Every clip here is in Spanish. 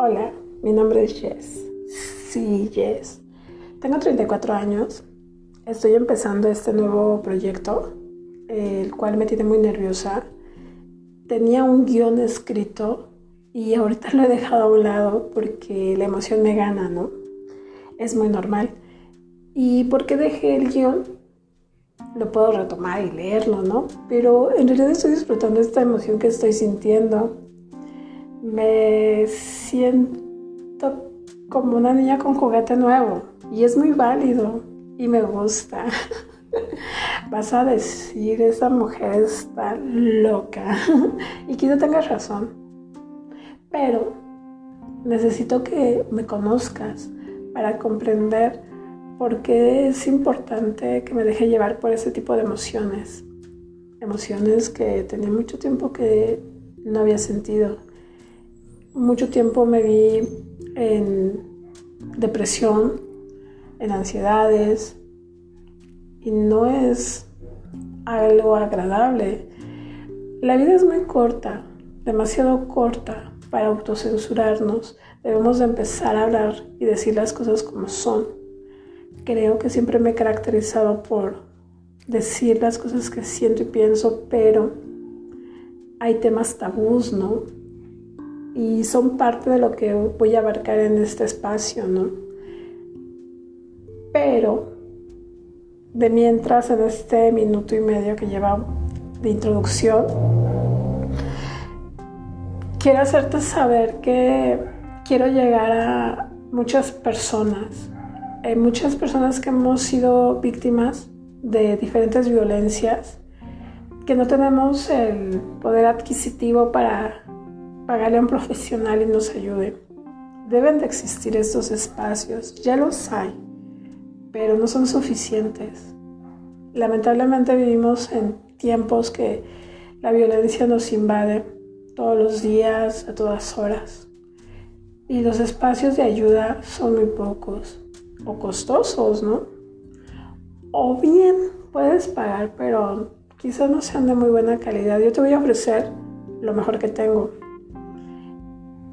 Hola, mi nombre es Jess. Sí, Jess. Tengo 34 años. Estoy empezando este nuevo proyecto, el cual me tiene muy nerviosa. Tenía un guion escrito y ahorita lo he dejado a un lado porque la emoción me gana, ¿no? Es muy normal. ¿Y por qué dejé el guion? Lo puedo retomar y leerlo, ¿no? Pero en realidad estoy disfrutando esta emoción que estoy sintiendo me siento como una niña con juguete nuevo y es muy válido y me gusta. Vas a decir, esa mujer está loca y quizá tengas razón, pero necesito que me conozcas para comprender por qué es importante que me deje llevar por ese tipo de emociones. Emociones que tenía mucho tiempo que no había sentido mucho tiempo me vi en depresión, en ansiedades, y no es algo agradable. La vida es muy corta, demasiado corta para autocensurarnos. Debemos de empezar a hablar y decir las cosas como son. Creo que siempre me he caracterizado por decir las cosas que siento y pienso, pero hay temas tabús, ¿no? Y son parte de lo que voy a abarcar en este espacio, ¿no? Pero de mientras en este minuto y medio que lleva de introducción, quiero hacerte saber que quiero llegar a muchas personas, Hay muchas personas que hemos sido víctimas de diferentes violencias, que no tenemos el poder adquisitivo para pagarle a un profesional y nos ayude. Deben de existir estos espacios, ya los hay, pero no son suficientes. Lamentablemente vivimos en tiempos que la violencia nos invade todos los días, a todas horas. Y los espacios de ayuda son muy pocos o costosos, ¿no? O bien puedes pagar, pero quizás no sean de muy buena calidad. Yo te voy a ofrecer lo mejor que tengo.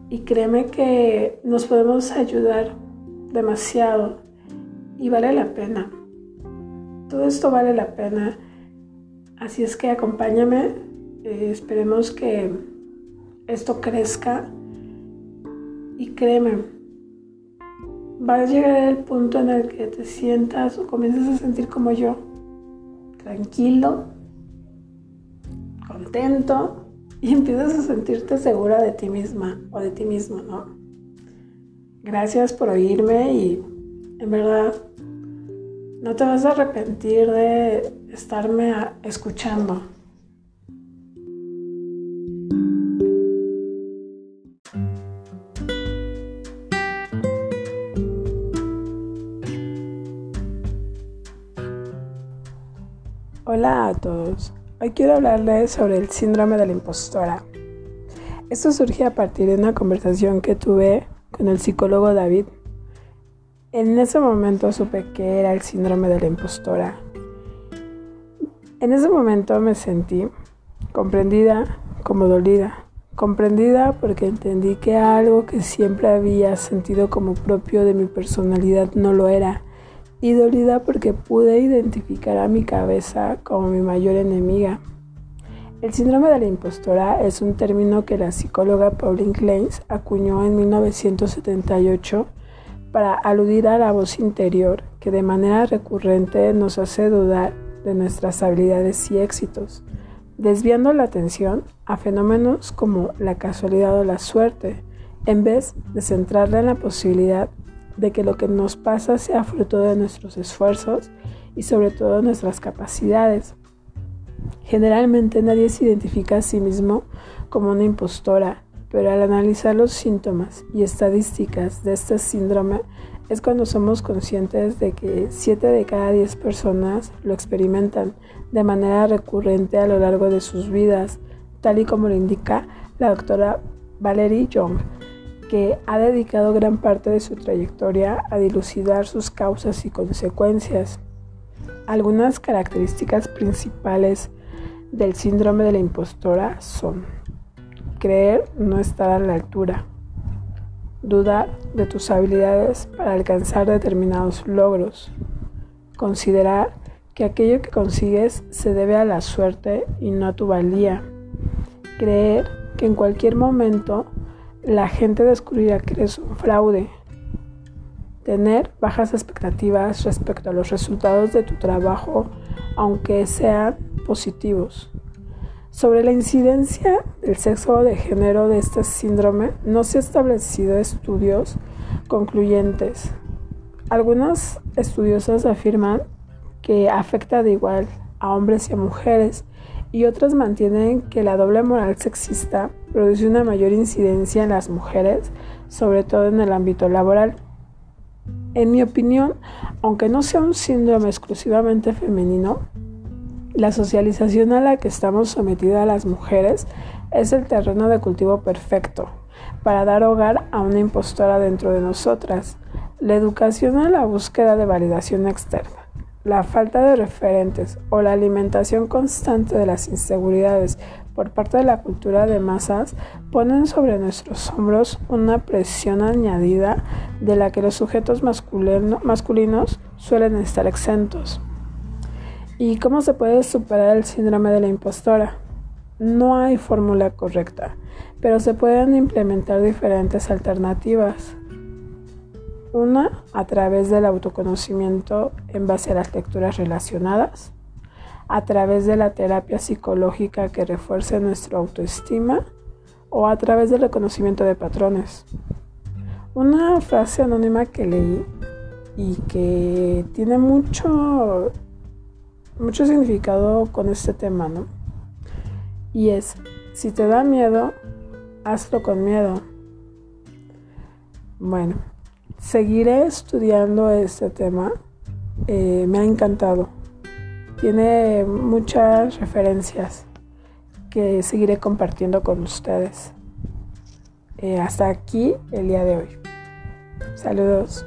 Y créeme que nos podemos ayudar demasiado y vale la pena. Todo esto vale la pena. Así es que acompáñame. Eh, esperemos que esto crezca. Y créeme, va a llegar el punto en el que te sientas o comiences a sentir como yo. Tranquilo, contento y empiezas a sentirte segura de ti misma o de ti mismo, ¿no? Gracias por oírme y en verdad no te vas a arrepentir de estarme escuchando. Hola a todos. Hoy quiero hablarles sobre el síndrome de la impostora. Esto surge a partir de una conversación que tuve con el psicólogo David. En ese momento supe que era el síndrome de la impostora. En ese momento me sentí comprendida como dolida. Comprendida porque entendí que algo que siempre había sentido como propio de mi personalidad no lo era y dolida porque pude identificar a mi cabeza como mi mayor enemiga. El síndrome de la impostora es un término que la psicóloga Pauline Kleins acuñó en 1978 para aludir a la voz interior que de manera recurrente nos hace dudar de nuestras habilidades y éxitos, desviando la atención a fenómenos como la casualidad o la suerte, en vez de centrarla en la posibilidad de que lo que nos pasa sea fruto de nuestros esfuerzos y sobre todo nuestras capacidades. Generalmente nadie se identifica a sí mismo como una impostora, pero al analizar los síntomas y estadísticas de este síndrome es cuando somos conscientes de que 7 de cada 10 personas lo experimentan de manera recurrente a lo largo de sus vidas, tal y como lo indica la doctora Valerie Young que ha dedicado gran parte de su trayectoria a dilucidar sus causas y consecuencias. Algunas características principales del síndrome de la impostora son creer no estar a la altura, dudar de tus habilidades para alcanzar determinados logros, considerar que aquello que consigues se debe a la suerte y no a tu valía, creer que en cualquier momento la gente descubrirá que eres un fraude, tener bajas expectativas respecto a los resultados de tu trabajo, aunque sean positivos. Sobre la incidencia del sexo o de género de este síndrome no se han establecido estudios concluyentes. Algunas estudiosas afirman que afecta de igual a hombres y a mujeres y otras mantienen que la doble moral sexista produce una mayor incidencia en las mujeres, sobre todo en el ámbito laboral. En mi opinión, aunque no sea un síndrome exclusivamente femenino, la socialización a la que estamos sometidas las mujeres es el terreno de cultivo perfecto para dar hogar a una impostora dentro de nosotras. La educación a la búsqueda de validación externa, la falta de referentes o la alimentación constante de las inseguridades por parte de la cultura de masas ponen sobre nuestros hombros una presión añadida de la que los sujetos masculinos suelen estar exentos. ¿Y cómo se puede superar el síndrome de la impostora? No hay fórmula correcta, pero se pueden implementar diferentes alternativas. Una a través del autoconocimiento en base a las lecturas relacionadas, a través de la terapia psicológica que refuerce nuestra autoestima o a través del reconocimiento de patrones. Una frase anónima que leí y que tiene mucho mucho significado con este tema, ¿no? Y es, si te da miedo, hazlo con miedo. Bueno, seguiré estudiando este tema. Eh, me ha encantado. Tiene muchas referencias que seguiré compartiendo con ustedes. Eh, hasta aquí el día de hoy. Saludos.